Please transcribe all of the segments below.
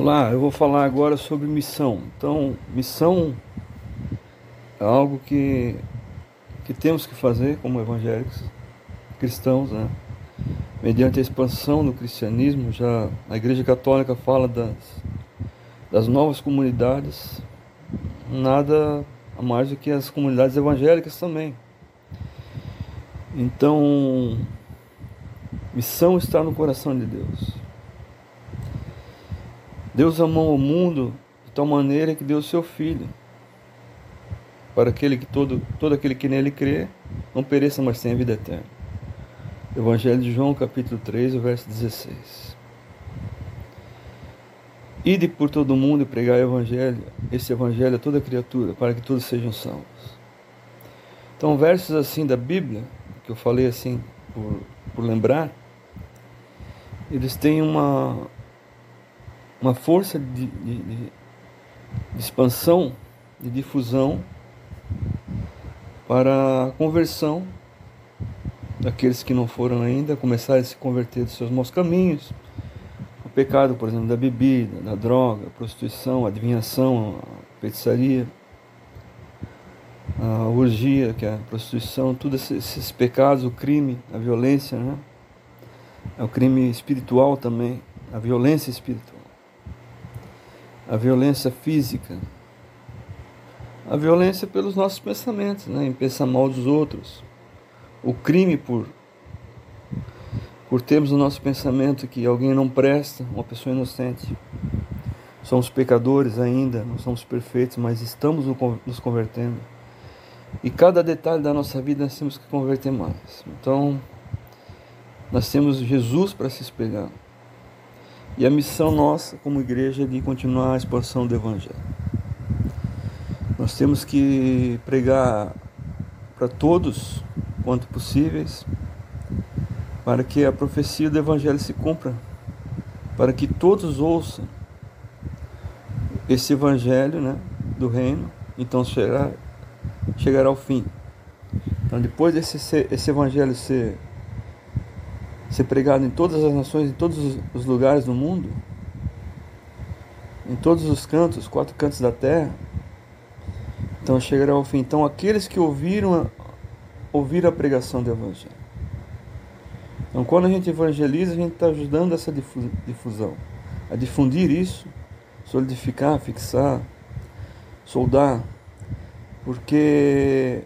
Olá, eu vou falar agora sobre missão. Então, missão é algo que, que temos que fazer como evangélicos cristãos, né? Mediante a expansão do cristianismo, já a Igreja Católica fala das, das novas comunidades, nada a mais do que as comunidades evangélicas também. Então, missão está no coração de Deus. Deus amou o mundo de tal maneira que deu o seu Filho, para aquele que todo, todo aquele que nele crê não pereça, mas tenha vida eterna. Evangelho de João, capítulo 3, verso 16. Ide por todo o mundo e pregar o Evangelho, esse Evangelho a toda criatura, para que todos sejam salvos. Então, versos assim da Bíblia, que eu falei assim por, por lembrar, eles têm uma, uma força de, de, de expansão, de difusão para a conversão daqueles que não foram ainda, começarem a se converter dos seus maus caminhos. O pecado, por exemplo, da bebida, da droga, a prostituição, a adivinhação, a feitiçaria, a orgia, que é a prostituição, todos esses pecados, o crime, a violência, né? É o crime espiritual também, a violência espiritual a violência física, a violência pelos nossos pensamentos, né, em pensar mal dos outros, o crime por por termos no nosso pensamento que alguém não presta, uma pessoa inocente. Somos pecadores ainda, não somos perfeitos, mas estamos nos convertendo. E cada detalhe da nossa vida nós temos que converter mais. Então, nós temos Jesus para se espelhar. E a missão nossa como igreja é de continuar a expansão do Evangelho. Nós temos que pregar para todos quanto possíveis, para que a profecia do Evangelho se cumpra, para que todos ouçam esse Evangelho né, do Reino, então chegará, chegará ao fim. Então, depois desse esse Evangelho ser ser pregado em todas as nações, em todos os lugares do mundo, em todos os cantos, quatro cantos da terra. Então chegará ao fim. Então aqueles que ouviram ouviram a pregação do Evangelho. Então quando a gente evangeliza, a gente está ajudando essa difusão, a difundir isso, solidificar, fixar, soldar, porque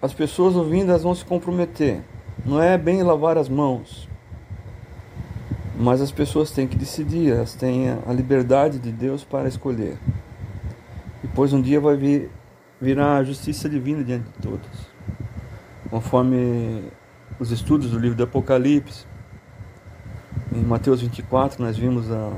as pessoas ouvindo elas vão se comprometer. Não é bem lavar as mãos, mas as pessoas têm que decidir, elas têm a liberdade de Deus para escolher. Depois um dia vai vir, virar a justiça divina diante de todos. Conforme os estudos do livro do Apocalipse, em Mateus 24 nós vimos a,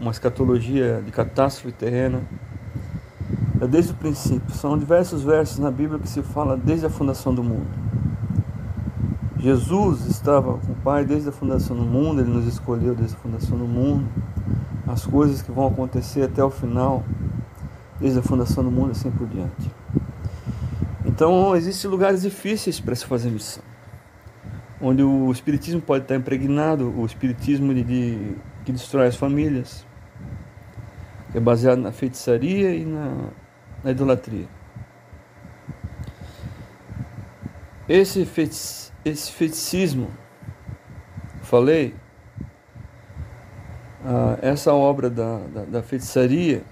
uma escatologia de catástrofe terrena. É desde o princípio, são diversos versos na Bíblia que se fala desde a fundação do mundo. Jesus estava com o Pai desde a fundação do mundo, Ele nos escolheu desde a fundação do mundo. As coisas que vão acontecer até o final, desde a fundação do mundo assim por diante. Então, existem lugares difíceis para se fazer missão, onde o Espiritismo pode estar impregnado o Espiritismo de, de que destrói as famílias, que é baseado na feitiçaria e na, na idolatria. Esse feitiço esse feticismo, falei, ah, essa obra da, da, da feitiçaria,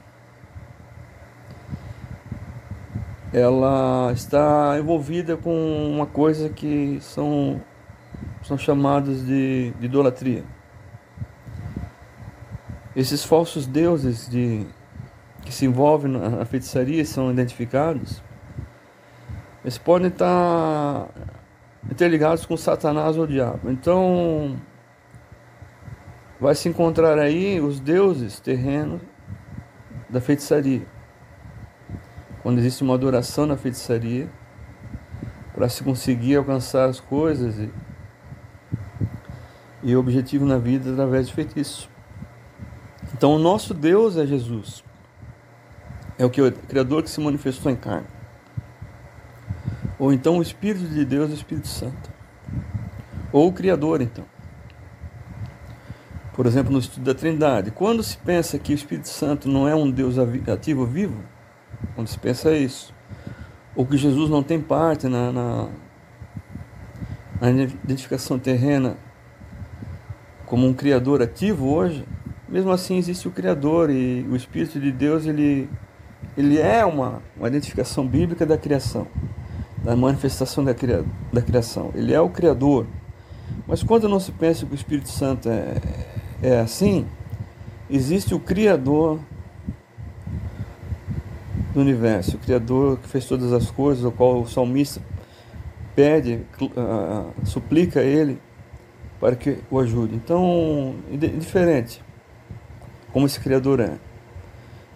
ela está envolvida com uma coisa que são, são chamados de, de idolatria. Esses falsos deuses de, que se envolvem na feitiçaria são identificados. Eles podem estar interligados com Satanás ou o diabo. Então, vai se encontrar aí os deuses terrenos da feitiçaria. Quando existe uma adoração na feitiçaria, para se conseguir alcançar as coisas e, e objetivo na vida através de feitiço. Então, o nosso Deus é Jesus. É o que o Criador que se manifestou em carne. Ou então o Espírito de Deus, o Espírito Santo. Ou o Criador, então. por exemplo, no estudo da Trindade. Quando se pensa que o Espírito Santo não é um Deus ativo vivo, quando se pensa isso, ou que Jesus não tem parte na, na, na identificação terrena como um Criador ativo hoje, mesmo assim existe o Criador e o Espírito de Deus ele, ele é uma, uma identificação bíblica da criação, da manifestação da, cria, da criação. Ele é o Criador. Mas quando não se pensa que o Espírito Santo é, é assim, existe o Criador do universo, o Criador que fez todas as coisas, o qual o salmista pede, uh, suplica a ele para que o ajude. Então, indiferente como esse Criador é.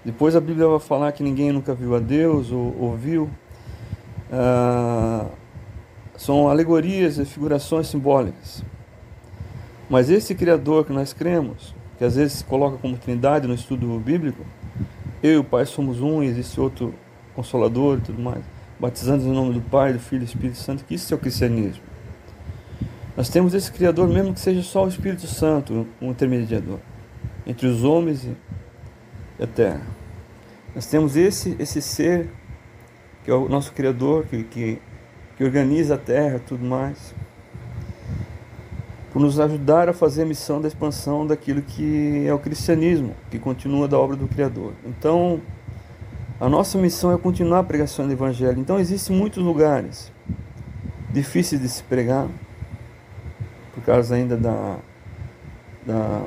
Depois a Bíblia vai falar que ninguém nunca viu a Deus ou ouviu. Uh, são alegorias e figurações simbólicas. Mas esse Criador que nós cremos, que às vezes se coloca como trindade no estudo bíblico, eu e o Pai somos um e existe outro Consolador e tudo mais, batizando em nome do Pai, do Filho e do Espírito Santo, que isso é o cristianismo. Nós temos esse Criador, mesmo que seja só o Espírito Santo, um intermediador entre os homens e a terra. Nós temos esse, esse ser, que é o nosso Criador, que, que, que organiza a terra tudo mais por nos ajudar a fazer a missão da expansão daquilo que é o cristianismo, que continua da obra do Criador. Então, a nossa missão é continuar a pregação do Evangelho. Então, existem muitos lugares difíceis de se pregar, por causa ainda da, da,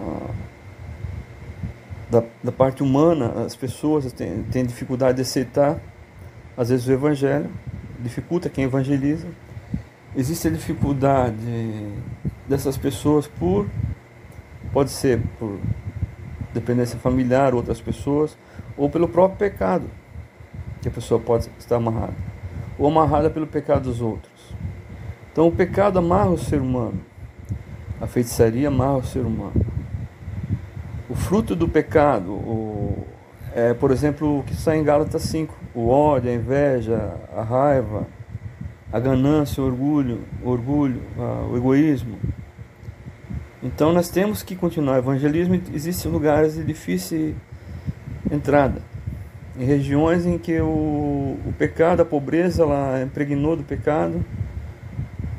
da, da parte humana, as pessoas têm, têm dificuldade de aceitar, às vezes, o Evangelho, dificulta quem evangeliza. Existe a dificuldade dessas pessoas por pode ser por dependência familiar, outras pessoas, ou pelo próprio pecado que a pessoa pode estar amarrada, ou amarrada pelo pecado dos outros. Então o pecado amarra o ser humano, a feitiçaria amarra o ser humano. O fruto do pecado, o, é, por exemplo, o que está em Gálatas 5, o ódio, a inveja, a raiva, a ganância, o orgulho, o orgulho, o egoísmo. Então nós temos que continuar. O evangelismo existem lugares de difícil entrada, em regiões em que o, o pecado, a pobreza, ela impregnou do pecado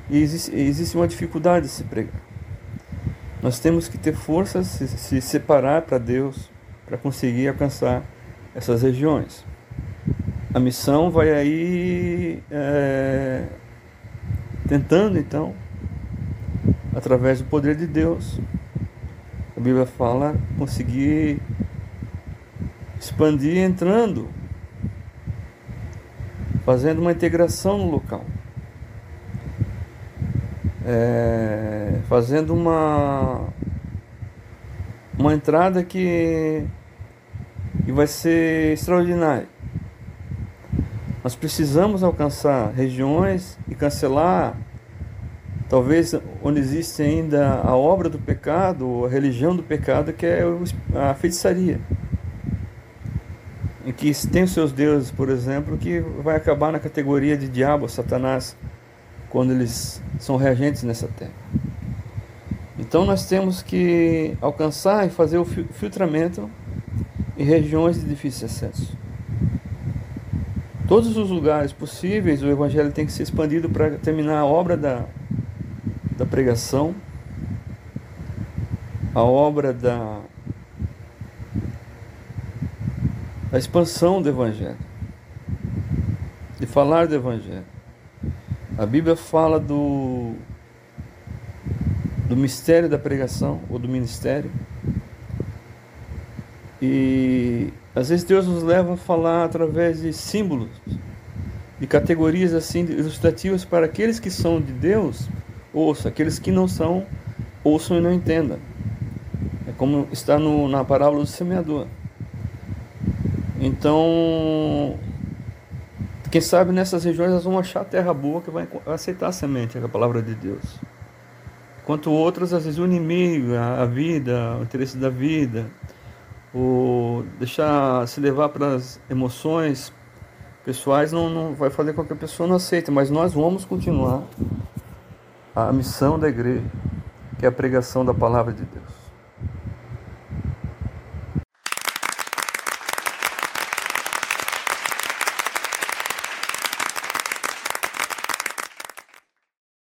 e existe, existe uma dificuldade de se pregar. Nós temos que ter força, se, se separar para Deus, para conseguir alcançar essas regiões. A missão vai aí é, tentando então, através do poder de Deus, a Bíblia fala conseguir expandir entrando, fazendo uma integração no local. É, fazendo uma uma entrada que, que vai ser extraordinária. Nós precisamos alcançar regiões e cancelar, talvez onde existe ainda a obra do pecado, a religião do pecado, que é a feitiçaria. Em que tem os seus deuses, por exemplo, que vai acabar na categoria de diabo, Satanás, quando eles são reagentes nessa terra. Então nós temos que alcançar e fazer o filtramento em regiões de difícil acesso todos os lugares possíveis, o Evangelho tem que ser expandido para terminar a obra da, da pregação, a obra da, da expansão do Evangelho, de falar do Evangelho. A Bíblia fala do, do mistério da pregação, ou do ministério, e às vezes Deus nos leva a falar através de símbolos, de categorias assim ilustrativas para aqueles que são de Deus, ouçam, aqueles que não são, ouçam e não entendam. É como está no, na parábola do semeador. Então, quem sabe nessas regiões nós vamos achar terra boa que vai aceitar a semente, a palavra de Deus. Enquanto outras, às vezes, o inimigo, a vida, o interesse da vida, o deixar se levar para as emoções pessoais não, não vai fazer com que a pessoa não aceite, mas nós vamos continuar a missão da igreja, que é a pregação da palavra de Deus.